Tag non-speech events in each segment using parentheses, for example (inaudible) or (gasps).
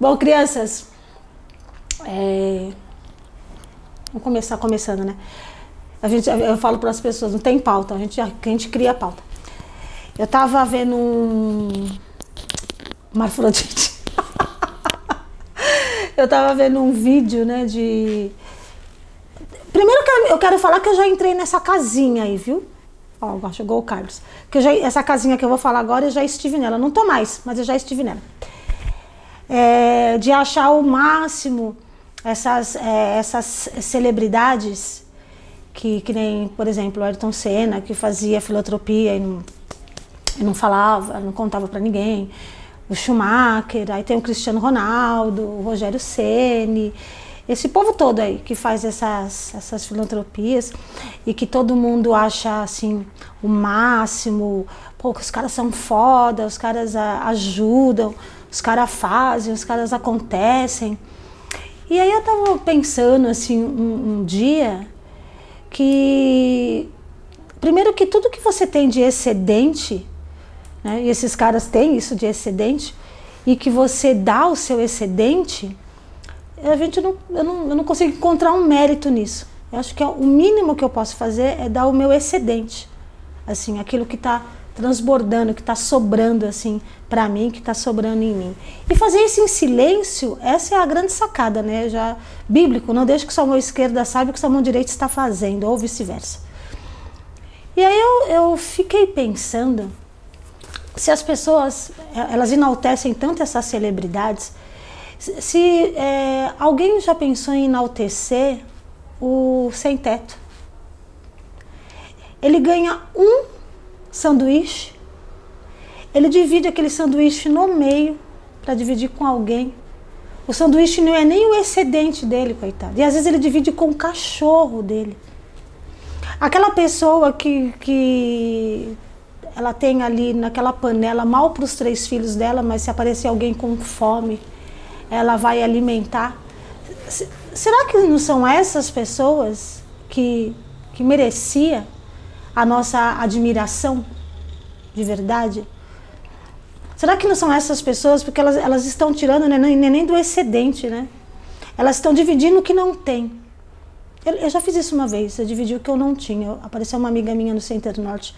Bom, crianças, é... vamos começar começando, né? A gente, eu falo para as pessoas, não tem pauta, a gente, a gente cria pauta. Eu tava vendo um. Marfrodite. (laughs) eu tava vendo um vídeo, né, de. Primeiro eu quero falar que eu já entrei nessa casinha aí, viu? Ó, chegou o Carlos. Que já, essa casinha que eu vou falar agora, eu já estive nela. Não tô mais, mas eu já estive nela. É, de achar o máximo essas, é, essas celebridades que, que nem, por exemplo, o Ayrton Senna, que fazia filantropia e não, e não falava, não contava para ninguém. O Schumacher, aí tem o Cristiano Ronaldo, o Rogério Ceni esse povo todo aí que faz essas, essas filantropias e que todo mundo acha assim o máximo, pô, os caras são foda, os caras ajudam, os caras fazem, os caras acontecem. E aí eu tava pensando assim um, um dia que primeiro que tudo que você tem de excedente, né, e esses caras têm isso de excedente, e que você dá o seu excedente, a gente não, eu, não, eu não consigo encontrar um mérito nisso. Eu acho que é o mínimo que eu posso fazer é dar o meu excedente, assim, aquilo que está transbordando, que está sobrando assim para mim, que está sobrando em mim. E fazer isso em silêncio, essa é a grande sacada, né? Já bíblico, não deixe que sua mão esquerda saiba o que sua mão direita está fazendo, ou vice-versa. E aí eu, eu fiquei pensando se as pessoas elas enaltecem tanto essas celebridades se é, alguém já pensou em enaltecer o sem-teto, ele ganha um sanduíche, ele divide aquele sanduíche no meio para dividir com alguém. O sanduíche não é nem o excedente dele, coitado. E às vezes ele divide com o cachorro dele. Aquela pessoa que, que ela tem ali naquela panela mal para os três filhos dela, mas se aparecer alguém com fome, ela vai alimentar. Será que não são essas pessoas que, que merecia a nossa admiração de verdade? Será que não são essas pessoas? Porque elas, elas estão tirando né, nem, do excedente, né? Elas estão dividindo o que não tem. Eu, eu, já fiz isso uma vez, eu dividi o que eu não tinha. Apareceu uma amiga minha no Center Norte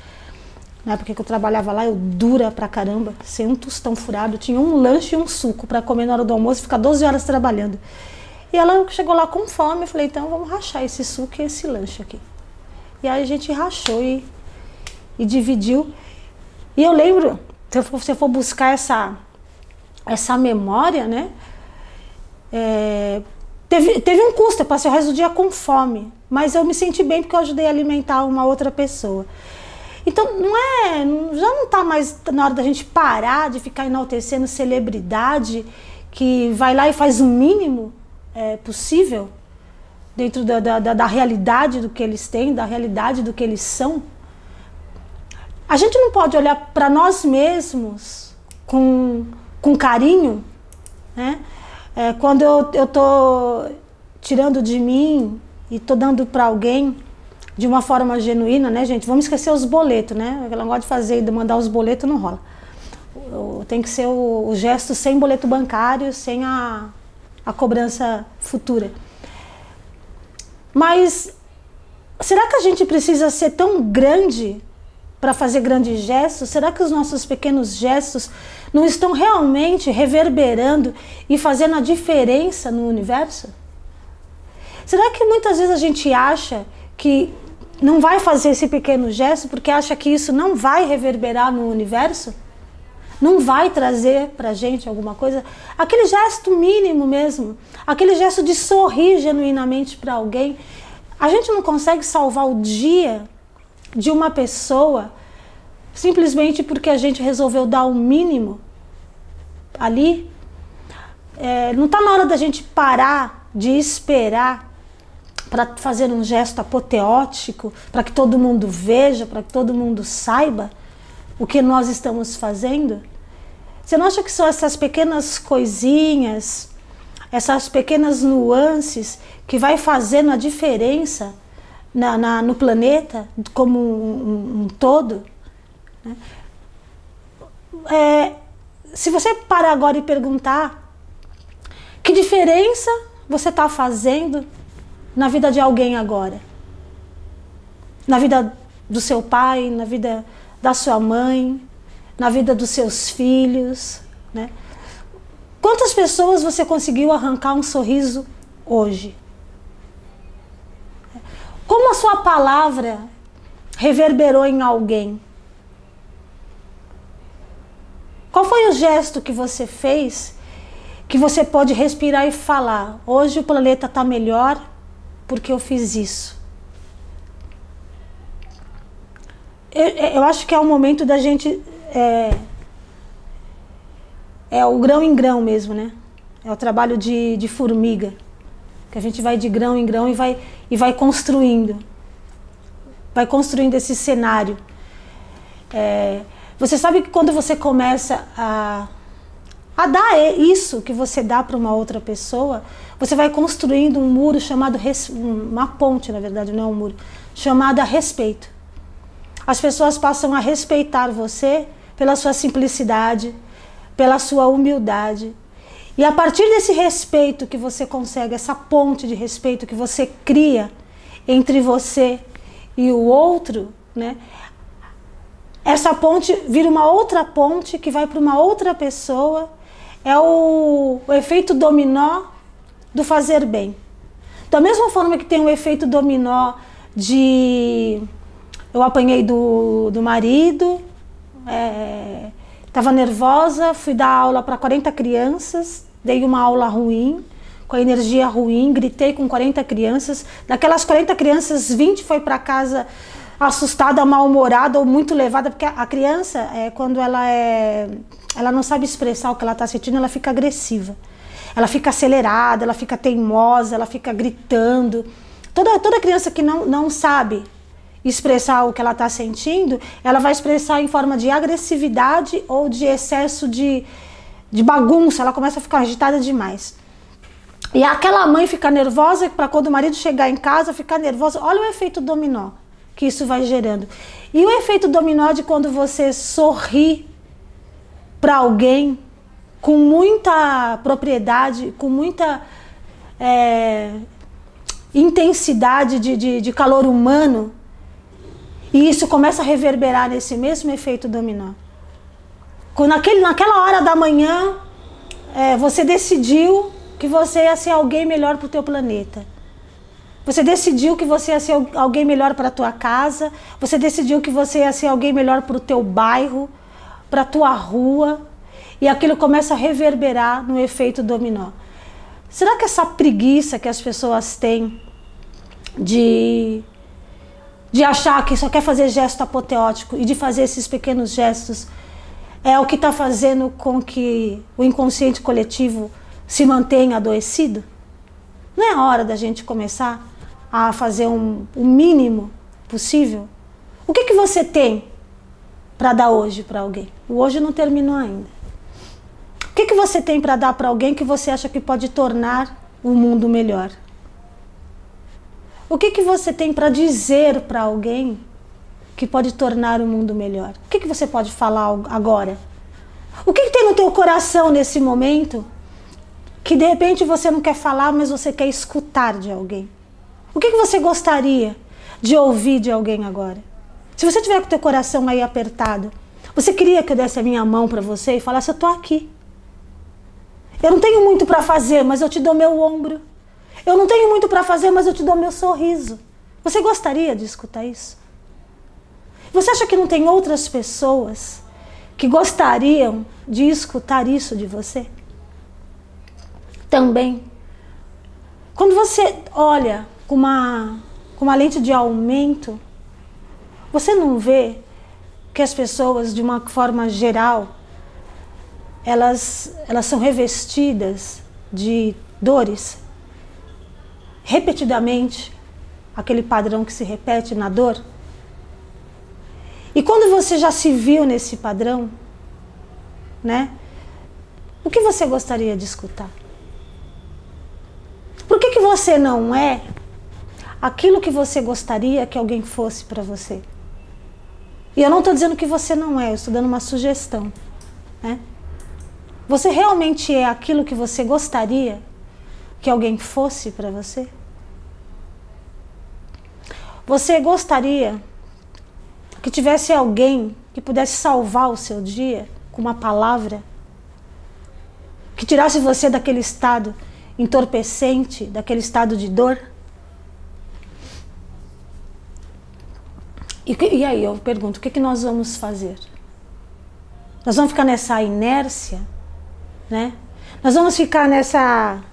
na época que eu trabalhava lá, eu dura pra caramba, sem um tostão furado, tinha um lanche e um suco para comer na hora do almoço ficar 12 horas trabalhando. E ela chegou lá com fome, eu falei, então vamos rachar esse suco e esse lanche aqui. E aí a gente rachou e, e dividiu. E eu lembro, se você for buscar essa, essa memória, né? É, teve, teve um custo, eu passei o resto do dia com fome, mas eu me senti bem porque eu ajudei a alimentar uma outra pessoa. Então, não é. Já não está mais na hora da gente parar de ficar enaltecendo celebridade que vai lá e faz o mínimo é, possível dentro da, da, da, realidade do que eles têm, da realidade do que eles são. A gente não pode olhar para nós mesmos com, com carinho, né? É, quando eu, eu tô tirando de mim e tô dando para alguém de uma forma genuína, né, gente? Vamos esquecer os boletos, né? Ela gosta de fazer, de mandar os boletos, não rola. Tem que ser o, o gesto sem boleto bancário, sem a, a cobrança futura. Mas será que a gente precisa ser tão grande para fazer grandes gestos? Será que os nossos pequenos gestos não estão realmente reverberando e fazendo a diferença no universo? Será que muitas vezes a gente acha que não vai fazer esse pequeno gesto porque acha que isso não vai reverberar no universo? Não vai trazer para gente alguma coisa? Aquele gesto mínimo mesmo, aquele gesto de sorrir genuinamente para alguém. A gente não consegue salvar o dia de uma pessoa simplesmente porque a gente resolveu dar o um mínimo ali. É, não está na hora da gente parar de esperar para fazer um gesto apoteótico, para que todo mundo veja, para que todo mundo saiba o que nós estamos fazendo? Você não acha que são essas pequenas coisinhas, essas pequenas nuances que vai fazendo a diferença na, na no planeta como um, um, todo? Né? É, se você parar agora e perguntar Que diferença você está fazendo na vida de alguém agora? Na vida do seu pai, na vida da sua mãe, na vida dos seus filhos, né? Quantas pessoas você conseguiu arrancar um sorriso hoje? Como a sua palavra reverberou em alguém? Qual foi o gesto que você fez que você pode respirar e falar: hoje o planeta está melhor porque eu fiz isso? Eu, eu, acho que é o momento da gente. É, é o grão em grão mesmo, né? É o trabalho de, de formiga. Que a gente vai de grão em grão e vai, e vai construindo. Vai construindo esse cenário. É, você sabe que quando você começa a, a dar isso que você dá para uma outra pessoa, você vai construindo um muro chamado uma ponte, na verdade, não é um muro, chamada respeito. As pessoas passam a respeitar você pela sua simplicidade, pela sua humildade. E a partir desse respeito que você consegue, essa ponte de respeito que você cria entre você e o outro, né? essa ponte vira uma outra ponte que vai para uma outra pessoa. É o, o, efeito dominó do fazer bem. Da mesma forma que tem o efeito dominó de eu apanhei do, do marido, estava é, nervosa, fui dar aula para 40 crianças, dei uma aula ruim, com a energia ruim, gritei com 40 crianças. Daquelas 40 crianças, 20 foi para casa assustada, mal-humorada ou muito levada, porque a criança, é, quando ela é, ela não sabe expressar o que ela está sentindo, ela fica agressiva. Ela fica acelerada, ela fica teimosa, ela fica gritando. Toda, toda criança que não, não sabe expressar o que ela está sentindo, ela vai expressar em forma de agressividade ou de excesso de, de bagunça, ela começa a ficar agitada demais. E aquela mãe fica nervosa para quando o marido chegar em casa ficar nervosa. Olha o efeito dominó que isso vai gerando. E o efeito dominó de quando você sorri para alguém com muita propriedade, com muita é, intensidade de, de, de calor humano, e isso começa a reverberar nesse mesmo efeito dominó. Quando naquele, naquela hora da manhã, é, você decidiu que você ia ser alguém melhor para o teu planeta. Você decidiu que você ia ser alguém melhor para a tua casa, você decidiu que você ia ser alguém melhor para o teu bairro, para a tua rua, e aquilo começa a reverberar no efeito dominó. Será que essa preguiça que as pessoas têm de de achar que só quer fazer gesto apoteótico e de fazer esses pequenos gestos é o que está fazendo com que o inconsciente coletivo se mantenha adoecido? Não é hora da gente começar a fazer um, o mínimo possível? O que, que você tem para dar hoje para alguém? O hoje não terminou ainda. O que, que você tem para dar para alguém que você acha que pode tornar o mundo melhor? O que, que você tem para dizer para alguém que pode tornar o mundo melhor? O que, que você pode falar agora? O que, que tem no teu coração nesse momento que de repente você não quer falar, mas você quer escutar de alguém? O que, que você gostaria de ouvir de alguém agora? Se você tiver com o teu coração aí apertado, você queria que eu desse a minha mão para você e falasse: Eu tô aqui. Eu não tenho muito para fazer, mas eu te dou meu ombro. Eu não tenho muito para fazer, mas eu te dou meu sorriso. Você gostaria de escutar isso? Você acha que não tem outras pessoas que gostariam de escutar isso de você? Também. Quando você olha com uma, com uma lente de aumento, você não vê que as pessoas, de uma forma geral, elas, elas são revestidas de dores repetidamente, aquele padrão que se repete na dor. E quando você já se viu nesse padrão, né? O que você gostaria de escutar? Por que, que você não é aquilo que você gostaria que alguém fosse para você. E eu não estou dizendo que você não é, eu estou dando uma sugestão. Né? Você realmente é aquilo que você gostaria que alguém fosse para você? Você gostaria que tivesse alguém que pudesse salvar o seu dia com uma palavra? Que tirasse você daquele estado entorpecente, daquele estado de dor? E, e aí eu pergunto: o que, que nós vamos fazer? Nós vamos ficar nessa inércia, né? Nós vamos ficar nessa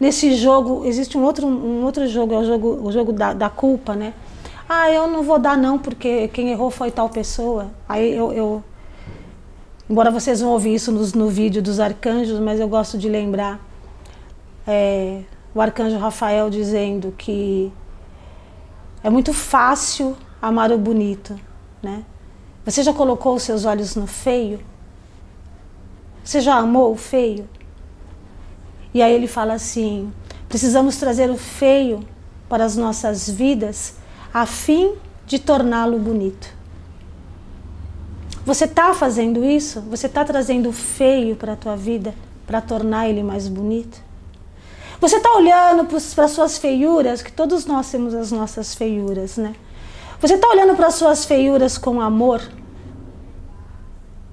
nesse jogo existe um outro um outro jogo é o jogo o jogo da, da culpa, né? Ah, eu não vou dar não porque quem errou foi tal pessoa. Aí eu, eu embora vocês vão ouvir isso no, no vídeo dos arcanjos, mas eu gosto de lembrar é, o arcanjo Rafael dizendo que é muito fácil amar o bonito, né? Você já colocou os seus olhos no feio? Você já amou o feio? E aí ele fala assim: precisamos trazer o feio para as nossas vidas a fim de torná-lo bonito. Você está fazendo isso? Você está trazendo o feio para a tua vida para tornar ele mais bonito? Você está olhando para as suas feiuras, que todos nós temos as nossas feiuras, né? Você está olhando para as suas feiuras com amor,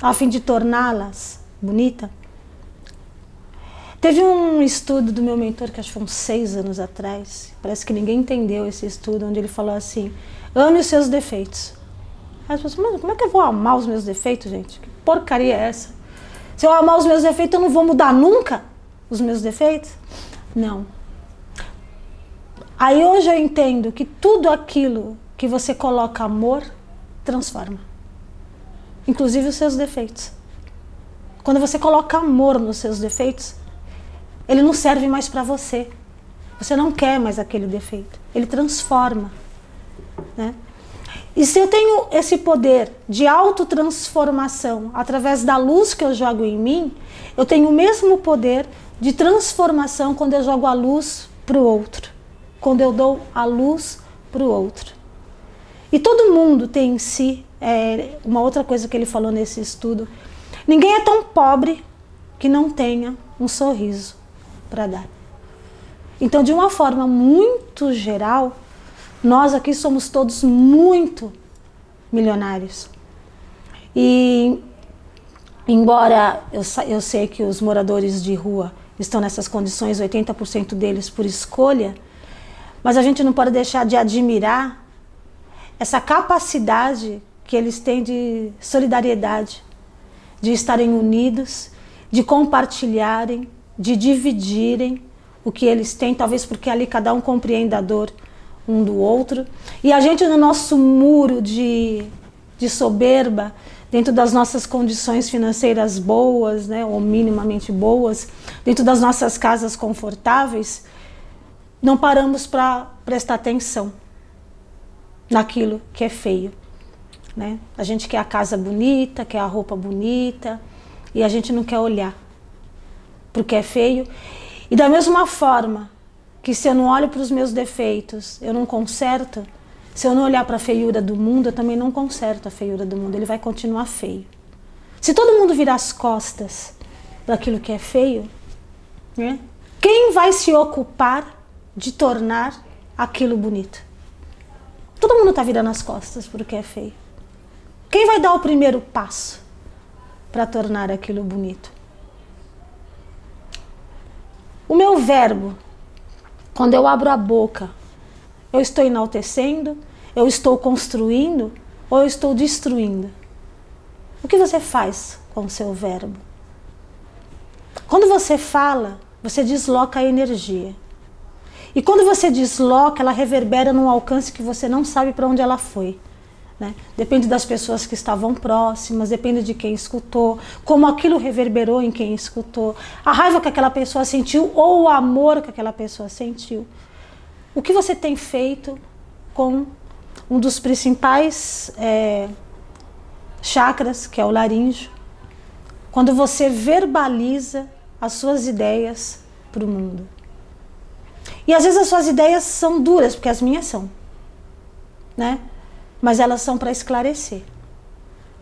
a fim de torná-las bonita? Teve um estudo do meu mentor, que acho que foi uns seis anos atrás, parece que ninguém entendeu esse estudo, onde ele falou assim: ame os seus defeitos. Aí as pessoas, mas como é que eu vou amar os meus defeitos, gente? Que porcaria é essa? Se eu amar os meus defeitos, eu não vou mudar nunca os meus defeitos? Não. Aí hoje eu entendo que tudo aquilo que você coloca amor transforma, inclusive os seus defeitos. Quando você coloca amor nos seus defeitos, ele não serve mais para você. Você não quer mais aquele defeito. Ele transforma. Né? E se eu tenho esse poder de autotransformação através da luz que eu jogo em mim, eu tenho o mesmo poder de transformação quando eu jogo a luz para o outro, quando eu dou a luz para o outro. E todo mundo tem em si, é, uma outra coisa que ele falou nesse estudo, ninguém é tão pobre que não tenha um sorriso para dar. Então, de uma forma muito geral, nós aqui somos todos muito milionários. E, embora eu, eu sei que os moradores de rua estão nessas condições, 80% deles por escolha, mas a gente não pode deixar de admirar essa capacidade que eles têm de solidariedade, de estarem unidos, de compartilharem, de dividirem o que eles têm, talvez porque ali cada um compreenda a dor um do outro. E a gente, no nosso muro de, de soberba, dentro das nossas condições financeiras boas, né, ou minimamente boas, dentro das nossas casas confortáveis, não paramos para prestar atenção naquilo que é feio. Né? A gente quer a casa bonita, quer a roupa bonita, e a gente não quer olhar porque é feio. E da mesma forma que se eu não olho para os meus defeitos, eu não conserto, se eu não olhar para a feiura do mundo, eu também não conserto a feiura do mundo, ele vai continuar feio. Se todo mundo virar as costas para aquilo que é feio, né? quem vai se ocupar de tornar aquilo bonito? Todo mundo está virando as costas porque é feio. Quem vai dar o primeiro passo para tornar aquilo bonito? O meu verbo, quando eu abro a boca, eu estou enaltecendo, eu estou construindo ou eu estou destruindo? O que você faz com o seu verbo? Quando você fala, você desloca a energia. E quando você desloca, ela reverbera num alcance que você não sabe para onde ela foi. Né? Depende das pessoas que estavam próximas, depende de quem escutou, como aquilo reverberou em quem escutou, a raiva que aquela pessoa sentiu ou o amor que aquela pessoa sentiu. O que você tem feito com um dos principais é, chakras, que é o laríngeo, quando você verbaliza as suas ideias para o mundo? E às vezes as suas ideias são duras, porque as minhas são, né? Mas elas são para esclarecer.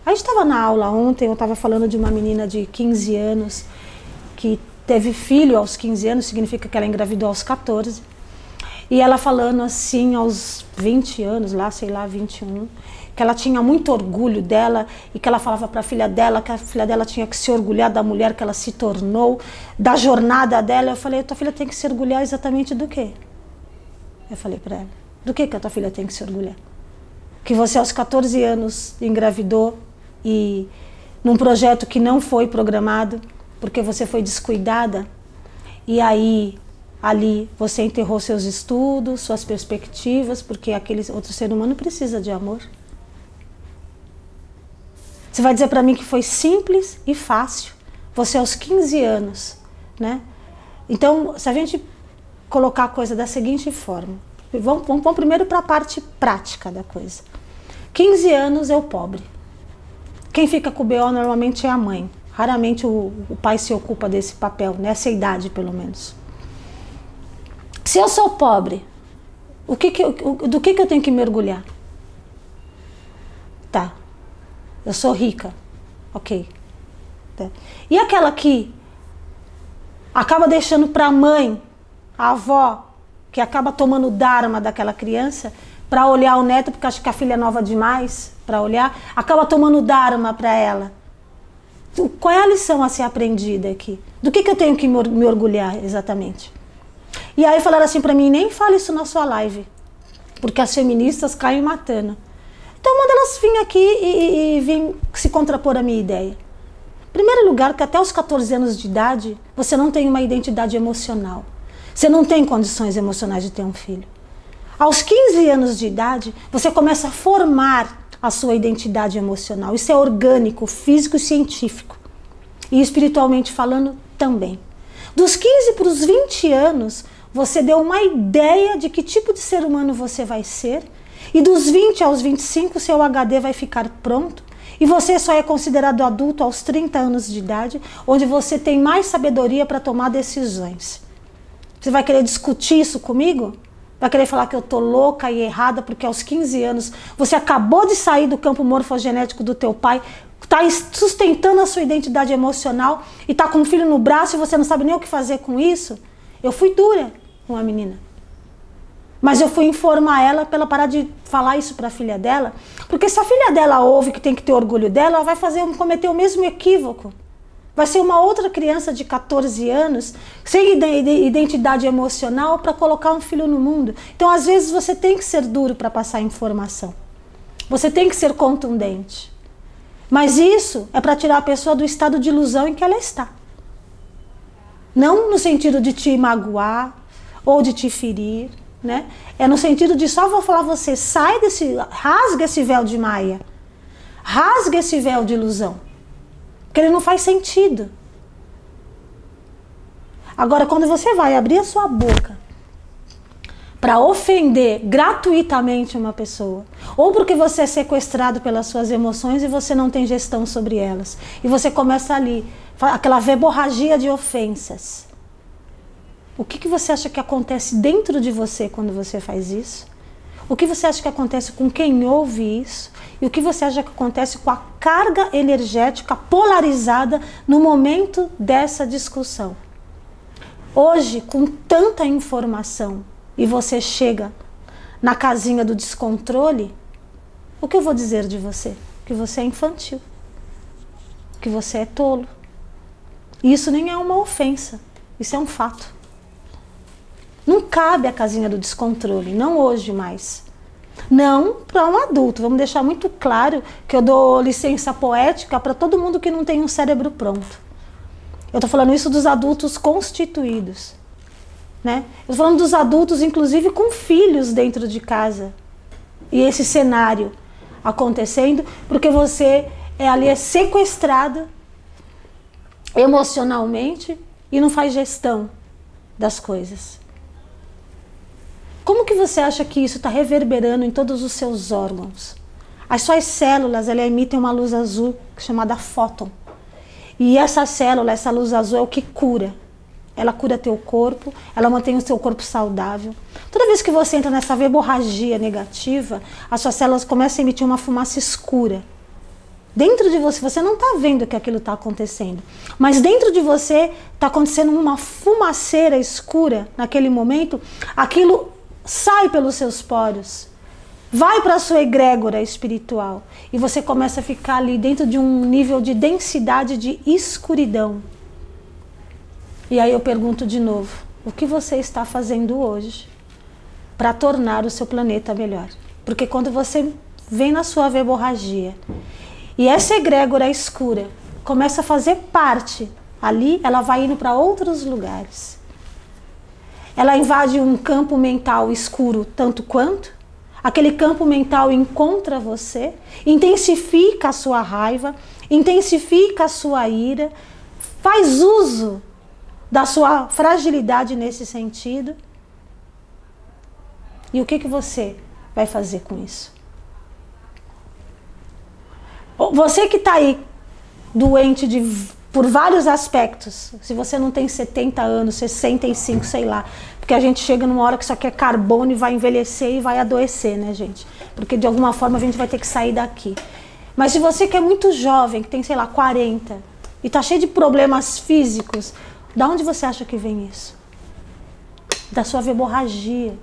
A gente estava na aula ontem, eu estava falando de uma menina de 15 anos que teve filho aos 15 anos, significa que ela engravidou aos 14. E ela falando assim aos 20 anos, lá, sei lá, 21, que ela tinha muito orgulho dela e que ela falava para a filha dela que a filha dela tinha que se orgulhar da mulher que ela se tornou, da jornada dela. Eu falei: "Tua filha tem que se orgulhar exatamente do quê?" Eu falei para ela: "Do que que a tua filha tem que se orgulhar?" Que você aos 14 anos engravidou e num projeto que não foi programado, porque você foi descuidada. E aí ali você enterrou seus estudos, suas perspectivas, porque aquele outro ser humano precisa de amor. Você vai dizer para mim que foi simples e fácil. Você aos 15 anos, né? Então, se a gente colocar a coisa da seguinte forma, vamos, vamos, vamos primeiro para a parte prática da coisa. 15 anos é o pobre. Quem fica com o BO normalmente é a mãe. Raramente o, o pai se ocupa desse papel, nessa idade pelo menos. Se eu sou pobre, o que que, o, do que, que eu tenho que mergulhar? Tá, eu sou rica, ok. Tá. E aquela que acaba deixando para a mãe, a avó, que acaba tomando o dharma daquela criança, para olhar o neto, porque acha que a filha é nova demais para olhar, acaba tomando dharma para ela qual é a lição a ser aprendida aqui? Do que, que eu tenho que me orgulhar exatamente? E aí falaram assim para mim, nem fale isso na sua live, porque as feministas caem matando. Então manda elas vir aqui e, e, e vir se contrapor à minha ideia. Primeiro lugar, que até os 14 anos de idade, você não tem uma identidade emocional. Você não tem condições emocionais de ter um filho. Aos 15 anos de idade, você começa a formar a sua identidade emocional. Isso é orgânico, físico e científico. E espiritualmente falando também. Dos 15 para os 20 anos, você deu uma ideia de que tipo de ser humano você vai ser. E dos 20 aos 25, seu HD vai ficar pronto. E você só é considerado adulto aos 30 anos de idade, onde você tem mais sabedoria para tomar decisões. Você vai querer discutir isso comigo? Vai querer falar que eu tô louca e errada porque aos 15 anos você acabou de sair do campo morfogenético do teu pai, está sustentando a sua identidade emocional e está com um filho no braço e você não sabe nem o que fazer com isso? Eu fui dura com a menina. Mas eu fui informar ela para ela parar de falar isso para a filha dela, porque se a filha dela ouve que tem que ter orgulho dela, ela vai fazer cometer o mesmo equívoco. Vai ser uma outra criança de 14 anos, sem identidade emocional, para colocar um filho no mundo. Então, às vezes, você tem que ser duro para passar informação. Você tem que ser contundente. Mas isso é para tirar a pessoa do estado de ilusão em que ela está. Não no sentido de te magoar ou de te ferir, né? É no sentido de só vou falar você, sai desse, rasga esse véu de maia. Rasga esse véu de ilusão. Porque ele não faz sentido. Agora, quando você vai abrir a sua boca para ofender gratuitamente uma pessoa, ou porque você é sequestrado pelas suas emoções e você não tem gestão sobre elas, e você começa ali, aquela verborragia de ofensas. O que, que você acha que acontece dentro de você quando você faz isso? O que você acha que acontece com quem ouve isso? E o que você acha que acontece com a carga energética polarizada no momento dessa discussão? Hoje, com tanta informação, e você chega na casinha do descontrole, o que eu vou dizer de você? Que você é infantil, que você é tolo. E isso nem é uma ofensa, isso é um fato. Não cabe a casinha do descontrole, não hoje mais. Não para um adulto. Vamos deixar muito claro que eu dou licença poética para todo mundo que não tem um cérebro pronto. Eu estou falando isso dos adultos constituídos. Né? Eu estou falando dos adultos, inclusive com filhos dentro de casa. E esse cenário acontecendo, porque você é ali é sequestrado emocionalmente e não faz gestão das coisas. Como que você acha que isso está reverberando em todos os seus órgãos? As suas células elas emitem uma luz azul chamada fóton. E essa célula, essa luz azul é o que cura. Ela cura teu corpo, ela mantém o seu corpo saudável. Toda vez que você entra nessa verborragia negativa, as suas células começam a emitir uma fumaça escura. Dentro de você, você não está vendo que aquilo está acontecendo, mas dentro de você está acontecendo uma fumaceira escura naquele momento, aquilo sai pelos seus poros, vai para a sua egrégora espiritual e você começa a ficar ali dentro de um nível de densidade de escuridão. E aí eu pergunto de novo: o que você está fazendo hoje para tornar o seu planeta melhor? Porque quando você vem na sua verborragia e essa egrégora escura começa a fazer parte ali, ela vai indo para outros lugares. Ela invade um campo mental escuro tanto quanto. Aquele campo mental encontra você, intensifica a sua raiva, intensifica a sua ira, faz uso da sua fragilidade nesse sentido. E o que, que você vai fazer com isso? Você que está aí doente de, por vários aspectos, se você não tem 70 anos, 65, sei lá, porque a gente chega numa hora que só quer carbono e vai envelhecer e vai adoecer, né, gente? Porque de alguma forma a gente vai ter que sair daqui. Mas se você que é muito jovem, que tem, sei lá, 40, e está cheio de problemas físicos, da onde você acha que vem isso? Da sua verborragia.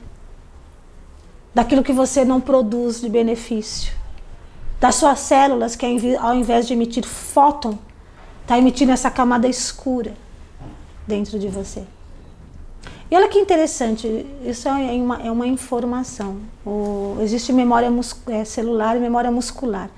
Daquilo que você não produz de benefício das suas células, que ao invés de emitir fóton, está emitindo essa camada escura dentro de você. E olha que interessante, isso é uma, é uma informação. O, existe memória é, celular e memória muscular.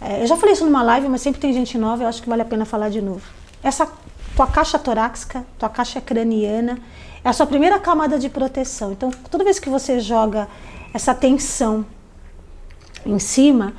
É, eu já falei isso numa live, mas sempre tem gente nova, eu acho que vale a pena falar de novo. Essa tua caixa torácica, tua caixa craniana, é a sua primeira camada de proteção. Então, toda vez que você joga essa tensão em cima,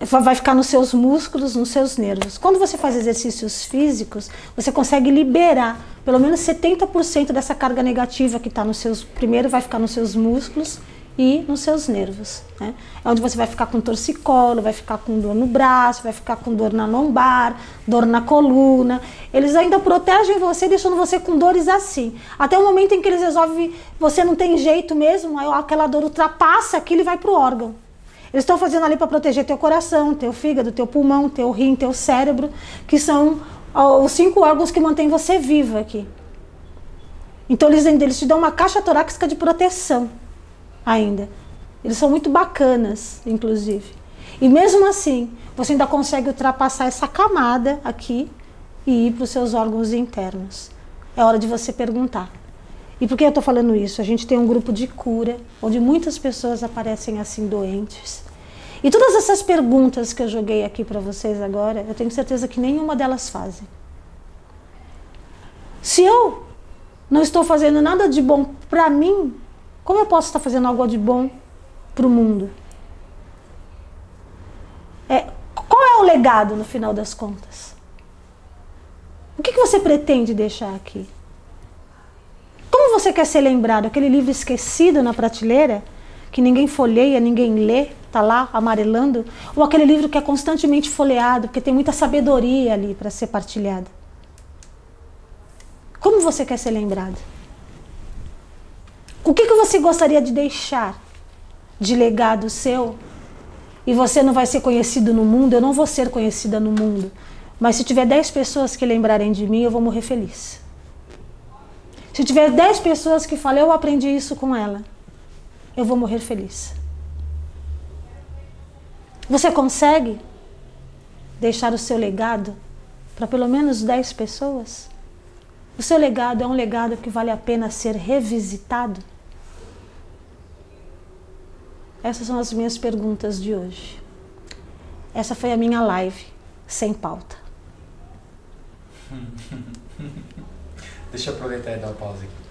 vai ficar nos seus músculos, nos seus nervos. Quando você faz exercícios físicos, você consegue liberar pelo menos 70% dessa carga negativa que está nos seus. Primeiro vai ficar nos seus músculos e nos seus nervos. Né? É onde você vai ficar com torcicolo, vai ficar com dor no braço, vai ficar com dor na lombar, dor na coluna. Eles ainda protegem você, deixando você com dores assim. Até o momento em que eles resolvem, você não tem jeito mesmo, aquela dor ultrapassa aquilo e vai para o órgão. Eles estão fazendo ali para proteger teu coração, teu fígado, teu pulmão, teu rim, teu cérebro, que são os cinco órgãos que mantêm você vivo aqui. Então eles, eles te dão uma caixa torácica de proteção ainda. Eles são muito bacanas, inclusive. E mesmo assim, você ainda consegue ultrapassar essa camada aqui e ir para os seus órgãos internos. É hora de você perguntar. E por que eu estou falando isso? A gente tem um grupo de cura, onde muitas pessoas aparecem assim doentes. E todas essas perguntas que eu joguei aqui para vocês agora, eu tenho certeza que nenhuma delas fazem. Se eu não estou fazendo nada de bom para mim, como eu posso estar fazendo algo de bom para o mundo? É, qual é o legado no final das contas? O que, que você pretende deixar aqui? Como você quer ser lembrado? Aquele livro esquecido na prateleira, que ninguém folheia, ninguém lê, está lá amarelando? Ou aquele livro que é constantemente folheado, porque tem muita sabedoria ali para ser partilhada? Como você quer ser lembrado? O que, que você gostaria de deixar de legado seu? E você não vai ser conhecido no mundo, eu não vou ser conhecida no mundo. Mas se tiver 10 pessoas que lembrarem de mim, eu vou morrer feliz. Se tiver 10 pessoas que falam, eu aprendi isso com ela, eu vou morrer feliz. Você consegue deixar o seu legado para pelo menos 10 pessoas? O seu legado é um legado que vale a pena ser revisitado? Essas são as minhas perguntas de hoje. Essa foi a minha live sem pauta. (laughs) Deixa eu aproveitar e dar uma pausa aqui.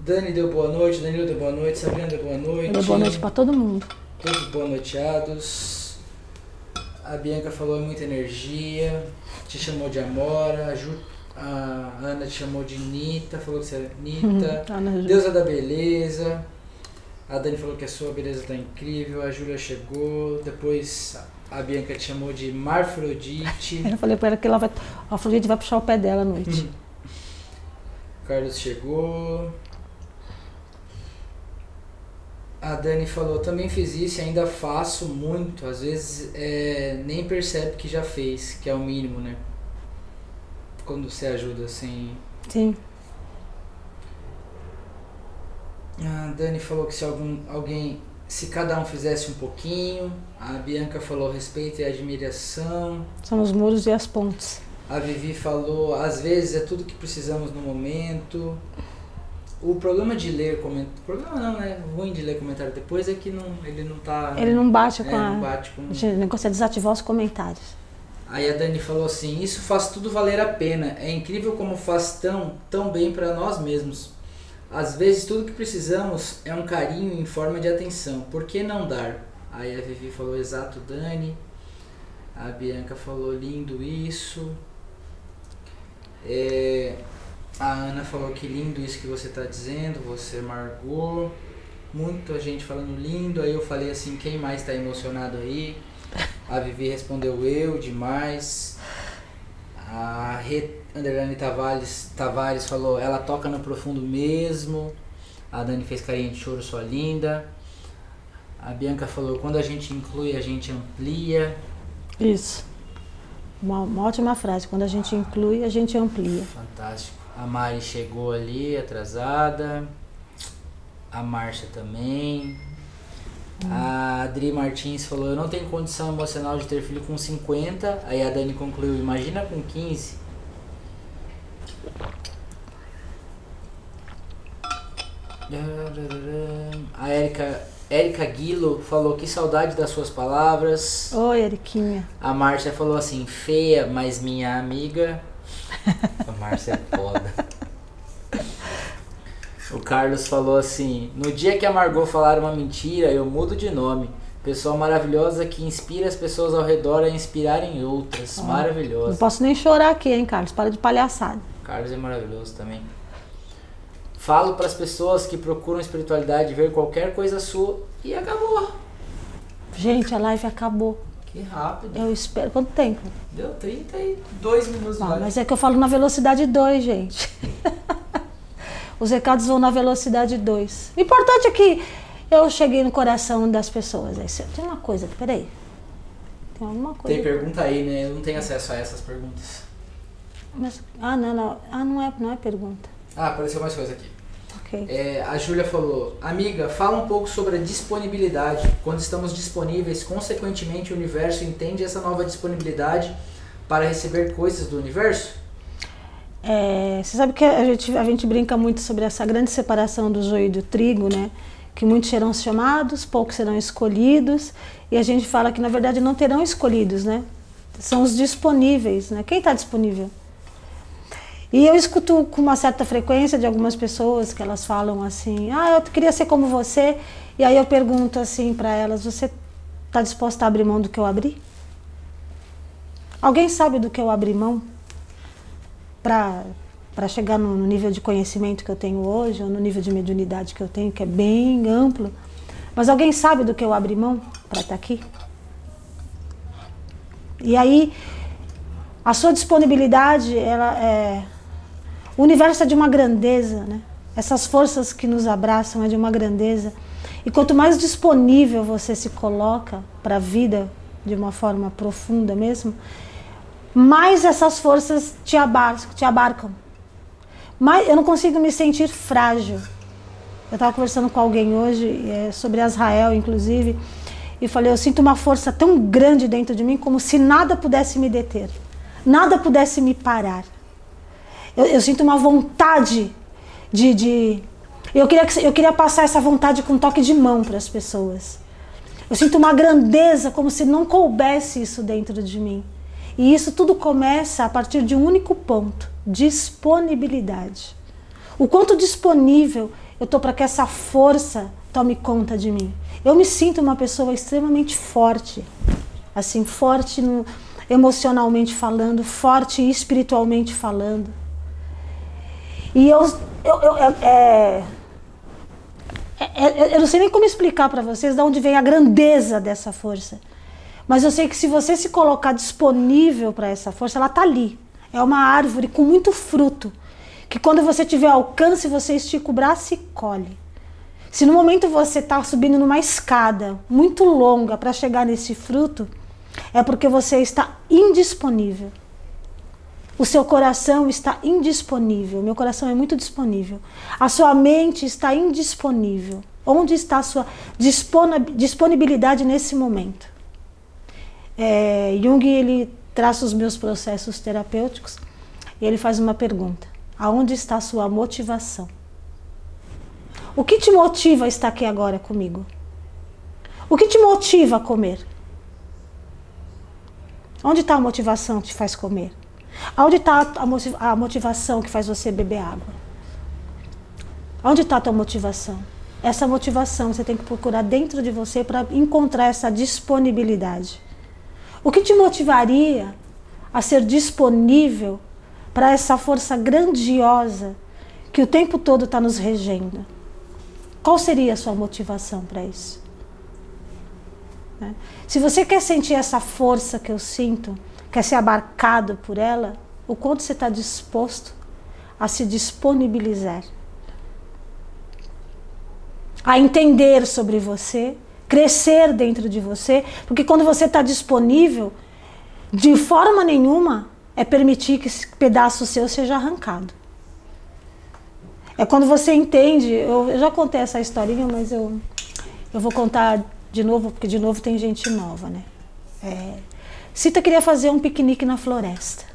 Dani deu boa noite, Danilo deu boa noite, Sabrina deu boa noite. Deu boa noite para todo mundo. Todos boa noiteados. A Bianca falou é muita energia, te chamou de Amora, a, Ju, a Ana te chamou de Nita, falou que você é Nita. (laughs) Deusa da beleza. A Dani falou que a sua beleza tá incrível, a Júlia chegou, depois a Bianca te chamou de Marfrodite. (laughs) Eu falei para ela que ela vai, a Afrodite vai puxar o pé dela à noite. (laughs) Carlos chegou. A Dani falou, também fiz isso e ainda faço muito. Às vezes é, nem percebe que já fez, que é o mínimo, né? Quando você ajuda sem. Sim. A Dani falou que se algum, alguém. Se cada um fizesse um pouquinho. A Bianca falou respeito e admiração. São os muros e as pontes. A Vivi falou, às vezes é tudo que precisamos no momento. O problema de ler comentário. Problema não, né? Ruim de ler comentário depois é que não, ele não tá. Ele não bate com é, a. não bate com. Gente, O negócio é desativar os comentários. Aí a Dani falou assim: Isso faz tudo valer a pena. É incrível como faz tão, tão bem para nós mesmos. Às vezes tudo que precisamos é um carinho em forma de atenção. Por que não dar? Aí a Vivi falou: Exato, Dani. A Bianca falou: Lindo isso. É, a Ana falou que lindo isso que você está dizendo, você Margot. Muita gente falando lindo. Aí eu falei assim: Quem mais está emocionado aí? A Vivi respondeu eu, demais. A Rê Underline Tavares, Tavares falou, ela toca no profundo mesmo. A Dani fez carinha de choro, sua linda. A Bianca falou, quando a gente inclui, a gente amplia. Isso. Uma, uma ótima frase. Quando a gente inclui, a gente amplia. Fantástico. A Mari chegou ali, atrasada. A Márcia também. A Adri Martins falou, eu não tenho condição emocional de ter filho com 50. Aí a Dani concluiu, imagina com 15. A Erika, Erika Guilo falou que saudade das suas palavras. Oi, Eriquinha. A Márcia falou assim, feia, mas minha amiga. (laughs) A Márcia é foda. O Carlos falou assim: No dia que a Margot falar uma mentira, eu mudo de nome. Pessoa maravilhosa que inspira as pessoas ao redor a inspirarem outras. Não Maravilhosa. posso nem chorar aqui, hein, Carlos? Para de palhaçada. Carlos é maravilhoso também. Falo para as pessoas que procuram espiritualidade ver qualquer coisa sua e acabou. Gente, a live acabou. Que rápido. Eu espero. Quanto tempo? Deu 32 minutos Ah, mas é que eu falo na velocidade 2, gente. (laughs) Os recados vão na velocidade 2. O importante é que eu cheguei no coração das pessoas. Tem uma coisa, peraí. Tem alguma coisa. Tem pergunta aí, né? Eu não tenho acesso a essas perguntas. Mas- ah, não, não. Ah, não é, não é pergunta. Ah, apareceu mais coisa aqui. Ok. É, a Júlia falou, amiga, fala um pouco sobre a disponibilidade. Quando estamos disponíveis, consequentemente o universo entende essa nova disponibilidade para receber coisas do universo? É, você sabe que a gente, a gente brinca muito sobre essa grande separação do joio e do trigo, né? Que muitos serão chamados, poucos serão escolhidos. E a gente fala que na verdade não terão escolhidos, né? São os disponíveis, né? Quem está disponível? E eu escuto com uma certa frequência de algumas pessoas que elas falam assim: Ah, eu queria ser como você. E aí eu pergunto assim para elas: Você está disposta a abrir mão do que eu abri? Alguém sabe do que eu abri mão? para chegar no, no nível de conhecimento que eu tenho hoje, ou no nível de mediunidade que eu tenho, que é bem amplo. Mas alguém sabe do que eu abri mão para estar aqui? E aí, a sua disponibilidade, ela é. O universo é de uma grandeza, né? Essas forças que nos abraçam é de uma grandeza. E quanto mais disponível você se coloca para a vida de uma forma profunda mesmo, mais essas forças te abarcam. Te abarcam. Mais, eu não consigo me sentir frágil. Eu estava conversando com alguém hoje é, sobre Israel, inclusive, e falei: eu sinto uma força tão grande dentro de mim, como se nada pudesse me deter, nada pudesse me parar. Eu, eu sinto uma vontade de, de eu queria que, eu queria passar essa vontade com um toque de mão para as pessoas. Eu sinto uma grandeza, como se não coubesse isso dentro de mim. E isso tudo começa a partir de um único ponto: disponibilidade. O quanto disponível eu estou para que essa força tome conta de mim. Eu me sinto uma pessoa extremamente forte, assim, forte no, emocionalmente falando, forte espiritualmente falando. E eu, eu, eu, é, é, eu não sei nem como explicar para vocês de onde vem a grandeza dessa força. Mas eu sei que se você se colocar disponível para essa força, ela está ali. É uma árvore com muito fruto. Que quando você tiver alcance, você estica o braço e colhe. Se no momento você está subindo numa escada muito longa para chegar nesse fruto, é porque você está indisponível. O seu coração está indisponível. Meu coração é muito disponível. A sua mente está indisponível. Onde está a sua disponibilidade nesse momento? É, Jung ele traça os meus processos terapêuticos e ele faz uma pergunta: aonde está a sua motivação? O que te motiva a estar aqui agora comigo? O que te motiva a comer? Onde está a motivação que te faz comer? Onde está a motivação que faz você beber água? Onde está a tua motivação? Essa motivação você tem que procurar dentro de você para encontrar essa disponibilidade. O que te motivaria a ser disponível para essa força grandiosa que o tempo todo está nos regendo? Qual seria a sua motivação para isso? Né? Se você quer sentir essa força que eu sinto, quer ser abarcado por ela, o quanto você está disposto a se disponibilizar, a entender sobre você, crescer dentro de você, porque quando você está disponível, de forma nenhuma é permitir que esse pedaço seu seja arrancado. É quando você entende, eu, já contei essa historinha, mas eu, eu vou contar de novo, porque de novo tem gente nova, né? É, Cita queria fazer um piquenique na floresta.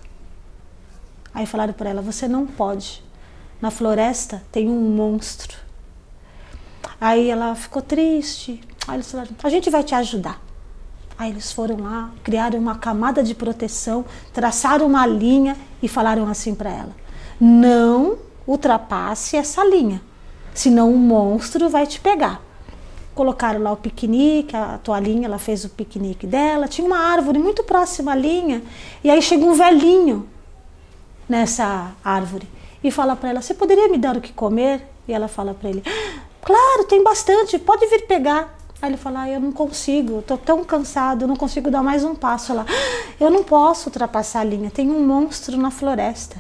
Aí falaram para ela: você não pode. Na floresta tem um monstro. Aí ela ficou triste. Aí eles falaram: a gente vai te ajudar. Aí eles foram lá, criaram uma camada de proteção, traçaram uma linha e falaram assim para ela: não ultrapasse essa linha, senão o monstro vai te pegar. Colocaram lá o piquenique, a toalhinha, ela fez o piquenique dela. Tinha uma árvore muito próxima à linha. E aí chega um velhinho nessa árvore e fala para ela: Você poderia me dar o que comer? E ela fala para ele: Claro, tem bastante, pode vir pegar. Aí ele fala: ah, Eu não consigo, estou tão cansado, não consigo dar mais um passo lá. Eu não posso ultrapassar a linha, tem um monstro na floresta.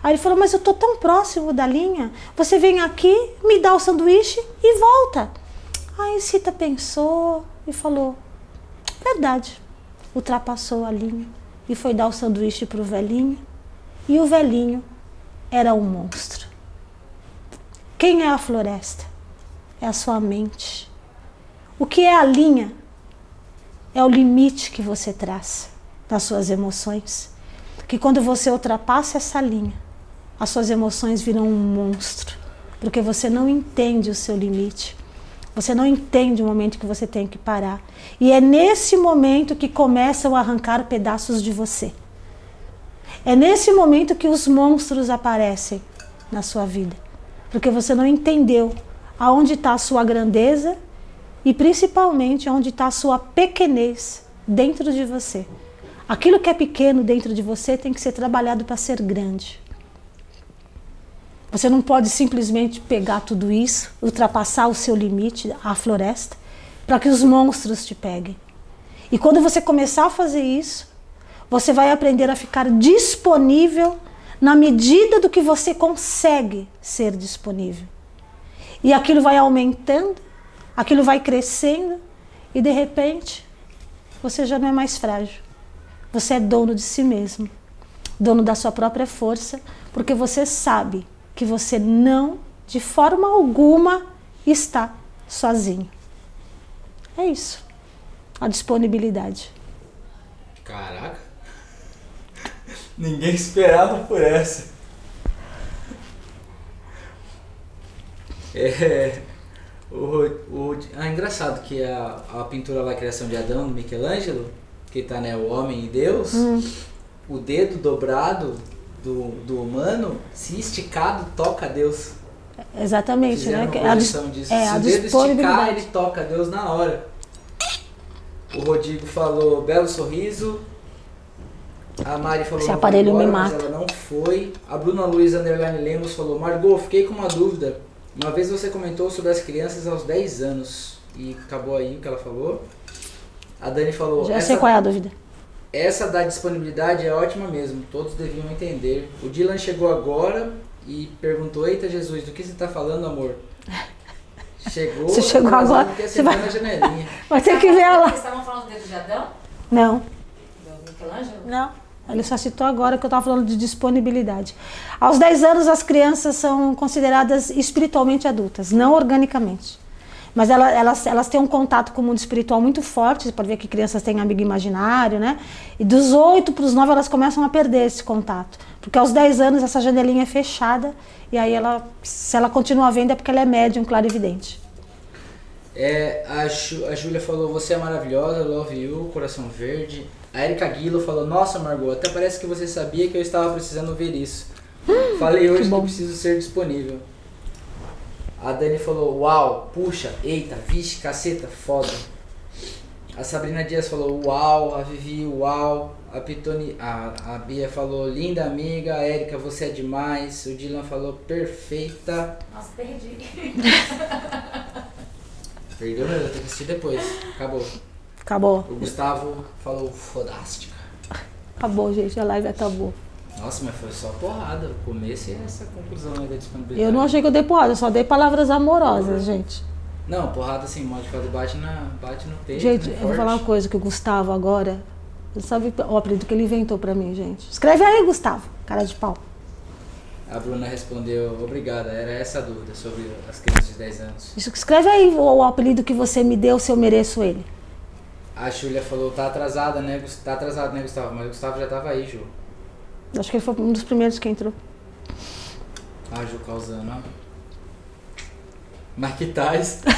Aí ele falou: Mas eu estou tão próximo da linha, você vem aqui, me dá o sanduíche e volta. Aí Cita pensou e falou: verdade. Ultrapassou a linha e foi dar o sanduíche para o velhinho. E o velhinho era um monstro. Quem é a floresta? É a sua mente. O que é a linha? É o limite que você traz nas suas emoções. Que quando você ultrapassa essa linha, as suas emoções viram um monstro, porque você não entende o seu limite. Você não entende o momento que você tem que parar. E é nesse momento que começam a arrancar pedaços de você. É nesse momento que os monstros aparecem na sua vida. Porque você não entendeu aonde está a sua grandeza e principalmente onde está a sua pequenez dentro de você. Aquilo que é pequeno dentro de você tem que ser trabalhado para ser grande. Você não pode simplesmente pegar tudo isso, ultrapassar o seu limite, a floresta, para que os monstros te peguem. E quando você começar a fazer isso, você vai aprender a ficar disponível na medida do que você consegue ser disponível. E aquilo vai aumentando, aquilo vai crescendo e de repente você já não é mais frágil. Você é dono de si mesmo, dono da sua própria força, porque você sabe que você não, de forma alguma, está sozinho. É isso. A disponibilidade. Caraca. (laughs) Ninguém esperava por essa. É, o, o, é engraçado que a, a pintura lá, a criação de Adão, do Michelangelo, que tá, né, o homem e Deus, hum. o dedo dobrado do, do humano, se esticado, toca a Deus. Exatamente, Fizeram né? Uma a, disso. É, se a o dedo esticar, ele toca a Deus na hora. O Rodrigo falou belo sorriso. A Mari falou Esse aparelho embora, me mata. ela não foi. A Bruna Luiz Underline Lemos falou: Margot, fiquei com uma dúvida. Uma vez você comentou sobre as crianças aos 10 anos. E acabou aí o que ela falou. A Dani falou. Já sei qual é a dúvida. Essa da disponibilidade é ótima mesmo, todos deviam entender. O Dylan chegou agora e perguntou: Eita Jesus, do que você está falando, amor? (laughs) Chegou, Você chegou agora, você vai- na janelinha. Vai ter que ver ela. Vocês estavam falando do dedo de Adão? Não, Do Michelangelo? não. Ele só citou agora que eu estava falando de disponibilidade. Aos 10 anos, as crianças são consideradas espiritualmente adultas, não organicamente. Mas ela- elas, elas têm um contato com o mundo espiritual muito forte. Você pode ver que crianças têm amigo imaginário, né? E dos 8 para os 9 elas começam a perder esse contato. Porque aos 10 anos essa janelinha é fechada e aí ela, se ela continua vendo é porque ela é médium, clarividente. É, a, Ju- a Júlia falou, você é maravilhosa, love you, coração verde. A Erika Guilo falou, nossa Margot, até parece que você sabia que eu estava precisando ver isso. (gasps) Falei hoje que, bom. preciso ser disponível. A Dani falou, uau, puxa, eita, vixe, caceta, foda. A Sabrina Dias falou, uau, a Vivi, uau. A Pitoni, a, a Bia falou, linda amiga, a Erika, você é demais. O Dylan falou, perfeita. Nossa, perdi. (laughs) Perdeu mesmo, eu tenho que assistir depois. Acabou. Acabou. O Gustavo falou fodástica. Acabou, gente. A live acabou. Nossa, mas foi só porrada. O começo e essa conclusão aí da disponibilidade. Eu não achei que eu dei porrada, eu só dei palavras amorosas, gente. Não, porrada assim, falar, bate, na, bate no peito. Gente, né, eu vou falar uma coisa que o Gustavo agora. Sabe o apelido que ele inventou pra mim, gente? Escreve aí, Gustavo. Cara de pau. A Bruna respondeu, obrigada, era essa a dúvida sobre as crianças de 10 anos. Isso, escreve aí o, o apelido que você me deu, se eu mereço ele. A Júlia falou, tá atrasada, né? Tá atrasado, né, Gustavo? Mas o Gustavo já tava aí, Ju. Acho que ele foi um dos primeiros que entrou. Ah, Ju causando, ó. Mike Tyson. (laughs)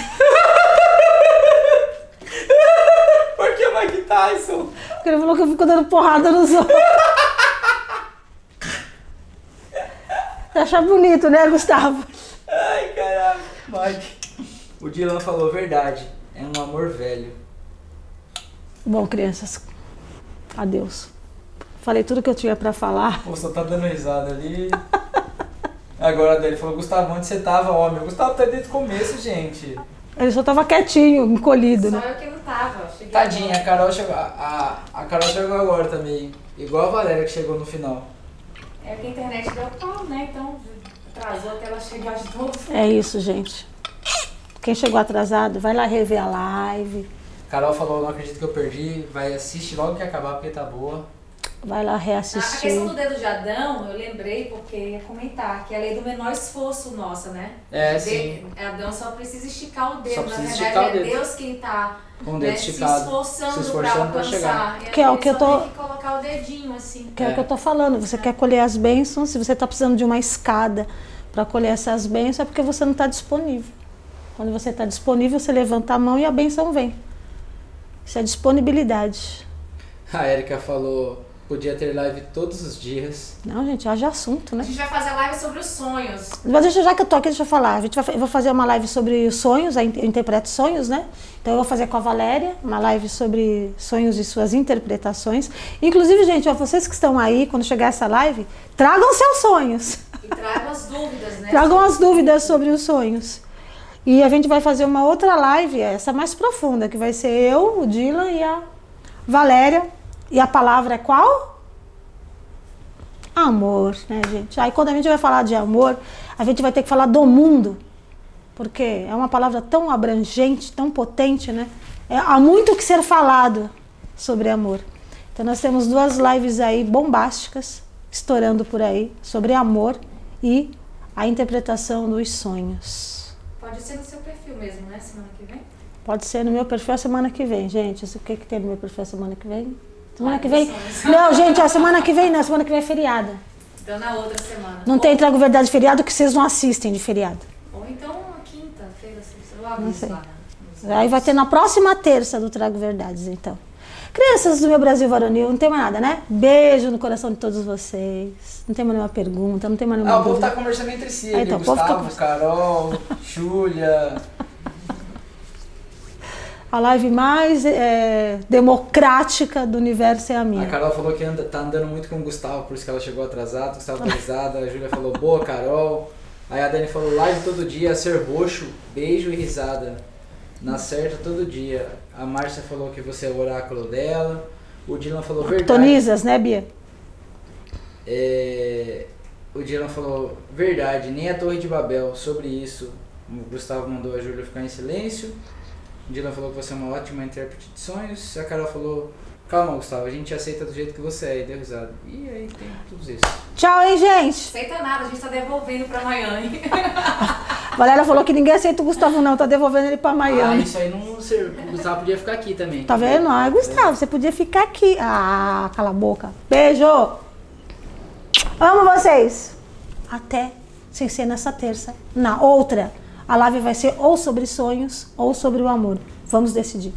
Por que Mike Tyson? Porque ele falou que eu fico dando porrada nos outros. Você acha bonito, né, Gustavo? Ai, caralho. Mike. O Dylan falou verdade. É um amor velho. Bom, crianças, adeus. Falei tudo que eu tinha pra falar. Pô, só tá dando risada ali. Agora a Dani falou, Gustavo, onde você tava, homem? O Gustavo tá desde o começo, gente. Ele só tava quietinho, encolhido, Só né? eu que não tava. Cheguei Tadinha, a. Carol chegou. A, a, a Carol chegou agora também. Igual a Valéria que chegou no final. É que a internet deu pau, né? Então atrasou até ela chegar de novo. É isso, gente. Quem chegou atrasado, vai lá rever a live. Carol falou, não acredito que eu perdi. Vai assistir logo que acabar porque tá boa. Vai lá A reassistir. questão do dedo de Adão, eu lembrei porque ia comentar que é a lei do menor esforço nossa, né? É, De- sim. Adão só precisa esticar o dedo. Só Na verdade, o é dedo. Deus quem tá Com o dedo né, se esticado. esforçando, Se esforçando pra pra chegar. alcançar. Que é o que eu tô- tem que colocar o dedinho assim. Que é, o É. que eu tô falando. Você quer colher as bênçãos, se você está precisando de uma escada para colher essas bênçãos, é porque você não está disponível. Quando você está disponível, você levanta a mão e a bênção vem. Isso é disponibilidade. A Erika falou, podia ter live todos os dias. Não, gente, haja assunto, A né? gente vai fazer live sobre os sonhos. Mas deixa, já que eu tô aqui, deixa eu falar. A gente vai, eu vou fazer uma live sobre os sonhos, a eu interpreto sonhos, né? Então eu vou fazer com a Valéria uma live sobre sonhos e suas interpretações. Inclusive, gente, ó, vocês que estão aí, quando chegar essa live, tragam seus sonhos. E tragam as dúvidas, né? Tragam as dúvidas sobre os sonhos. E a gente vai fazer uma outra live, essa mais profunda, que vai ser eu, o Dylan e a Valéria. E a palavra é qual? Amor, né, gente? Aí quando a gente vai falar de amor, a gente vai ter que falar do mundo. Porque é uma palavra tão abrangente, tão potente, né? É, há muito que ser falado sobre amor. Então nós temos duas lives aí bombásticas, estourando por aí, sobre amor e a interpretação dos sonhos. Pode ser no seu perfil mesmo, né? Semana que vem. Pode ser no meu perfil a semana que vem, gente. O que, que tem no meu perfil a semana que vem? Semana Ah, que vem? Não, gente, a semana que vem não, semana que vem é feriado. Então na outra semana. Não tem Trago Verdade feriado que vocês não assistem de feriado. Ou então a quinta-feira, Não aviso sei. lá. né? Aí vai ter na próxima terça do Trago Verdades, então. Crianças do meu Brasil varonil, não tem mais nada, né? Beijo no coração de todos vocês. Não tem mais nenhuma pergunta, não tem mais Ah, nenhuma o povo tá conversando entre si. Ah, então, o povo Gustavo, Carol, Júlia. A live mais é, democrática do universo é a A minha. Carol falou que anda, tá andando muito com o Gustavo, por isso que ela chegou atrasada. O Gustavo tá risada. A Júlia falou, boa, Carol. Aí a Dani falou, live todo dia, ser roxo, beijo e risada. Na certa todo dia. A Márcia falou que você é o oráculo dela. O Dylan falou, verdade. Tonisas, né, Bia? É, o Dylan falou, verdade, nem a Torre de Babel, sobre isso. O Gustavo mandou a Júlia ficar em silêncio. Dylan falou que você é uma ótima intérprete de sonhos. A Carol falou, calma Gustavo, a gente aceita do jeito que você é e deu risada. E aí tem tudo isso. Tchau, hein, gente? Aceita nada, a gente tá devolvendo pra Miami. (laughs) Valéria falou que ninguém aceita o Gustavo, não. Tá devolvendo ele pra Ah, Miami. isso aí não serve. O Gustavo podia ficar aqui também. Tá vendo? Ai, Gustavo, você podia ficar aqui. Ah, cala a boca. Beijo! Amo vocês! Até, sem ser nessa terça. Na outra, a live vai ser ou sobre sonhos ou sobre o amor. Vamos decidir.